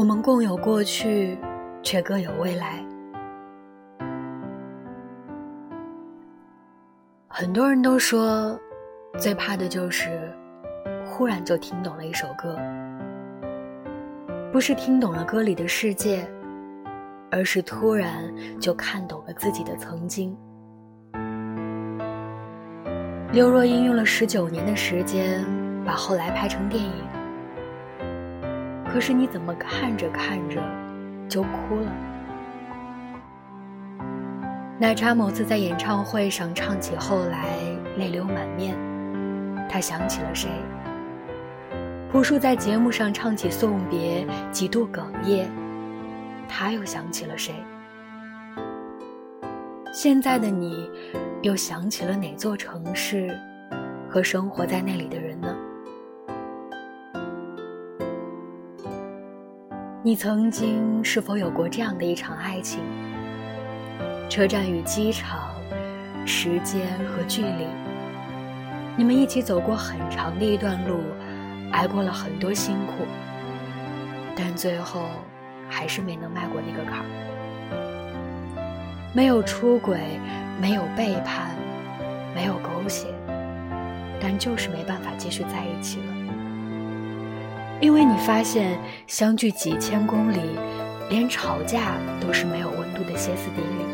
我们共有过去，却各有未来。很多人都说，最怕的就是忽然就听懂了一首歌，不是听懂了歌里的世界，而是突然就看懂了自己的曾经。刘若英用了十九年的时间把后来拍成电影，可是你怎么看着看着就哭了？奶茶某次在演唱会上唱起《后来》，泪流满面，他想起了谁？朴树在节目上唱起《送别》，几度哽咽，他又想起了谁？现在的你。又想起了哪座城市，和生活在那里的人你曾经是否有过这样的一场爱情？车站与机场，时间和距离，你们一起走过很长的一段路，挨过了很多辛苦，但最后还是没能迈过那个坎儿。没有出轨，没有背叛，没有狗血，但就是没办法继续在一起了。因为你发现，相距几千公里，连吵架都是没有温度的歇斯底里。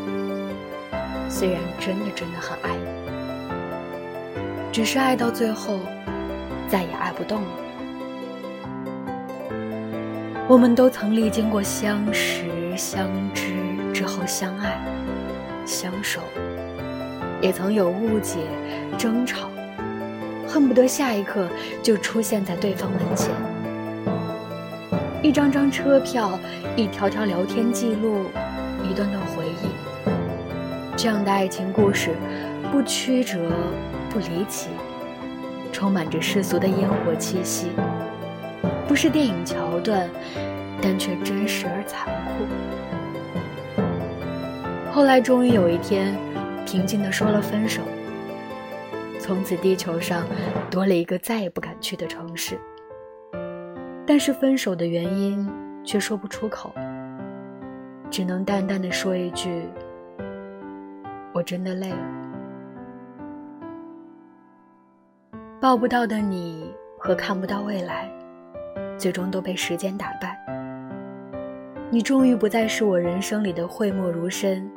虽然真的真的很爱你，只是爱到最后，再也爱不动了。我们都曾历经过相识、相知之后相爱。相守，也曾有误解、争吵，恨不得下一刻就出现在对方门前。一张张车票，一条条聊天记录，一段段回忆。这样的爱情故事，不曲折，不离奇，充满着世俗的烟火气息，不是电影桥段，但却真实而残酷。后来终于有一天，平静地说了分手。从此地球上多了一个再也不敢去的城市。但是分手的原因却说不出口，只能淡淡的说一句：“我真的累了。”抱不到的你和看不到未来，最终都被时间打败。你终于不再是我人生里的讳莫如深。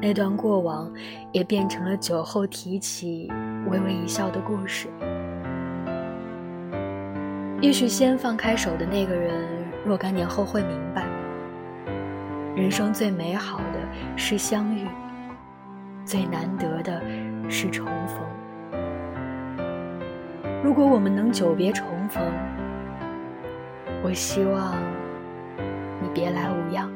那段过往，也变成了酒后提起、微微一笑的故事。也许先放开手的那个人，若干年后会明白，人生最美好的是相遇，最难得的是重逢。如果我们能久别重逢，我希望你别来无恙。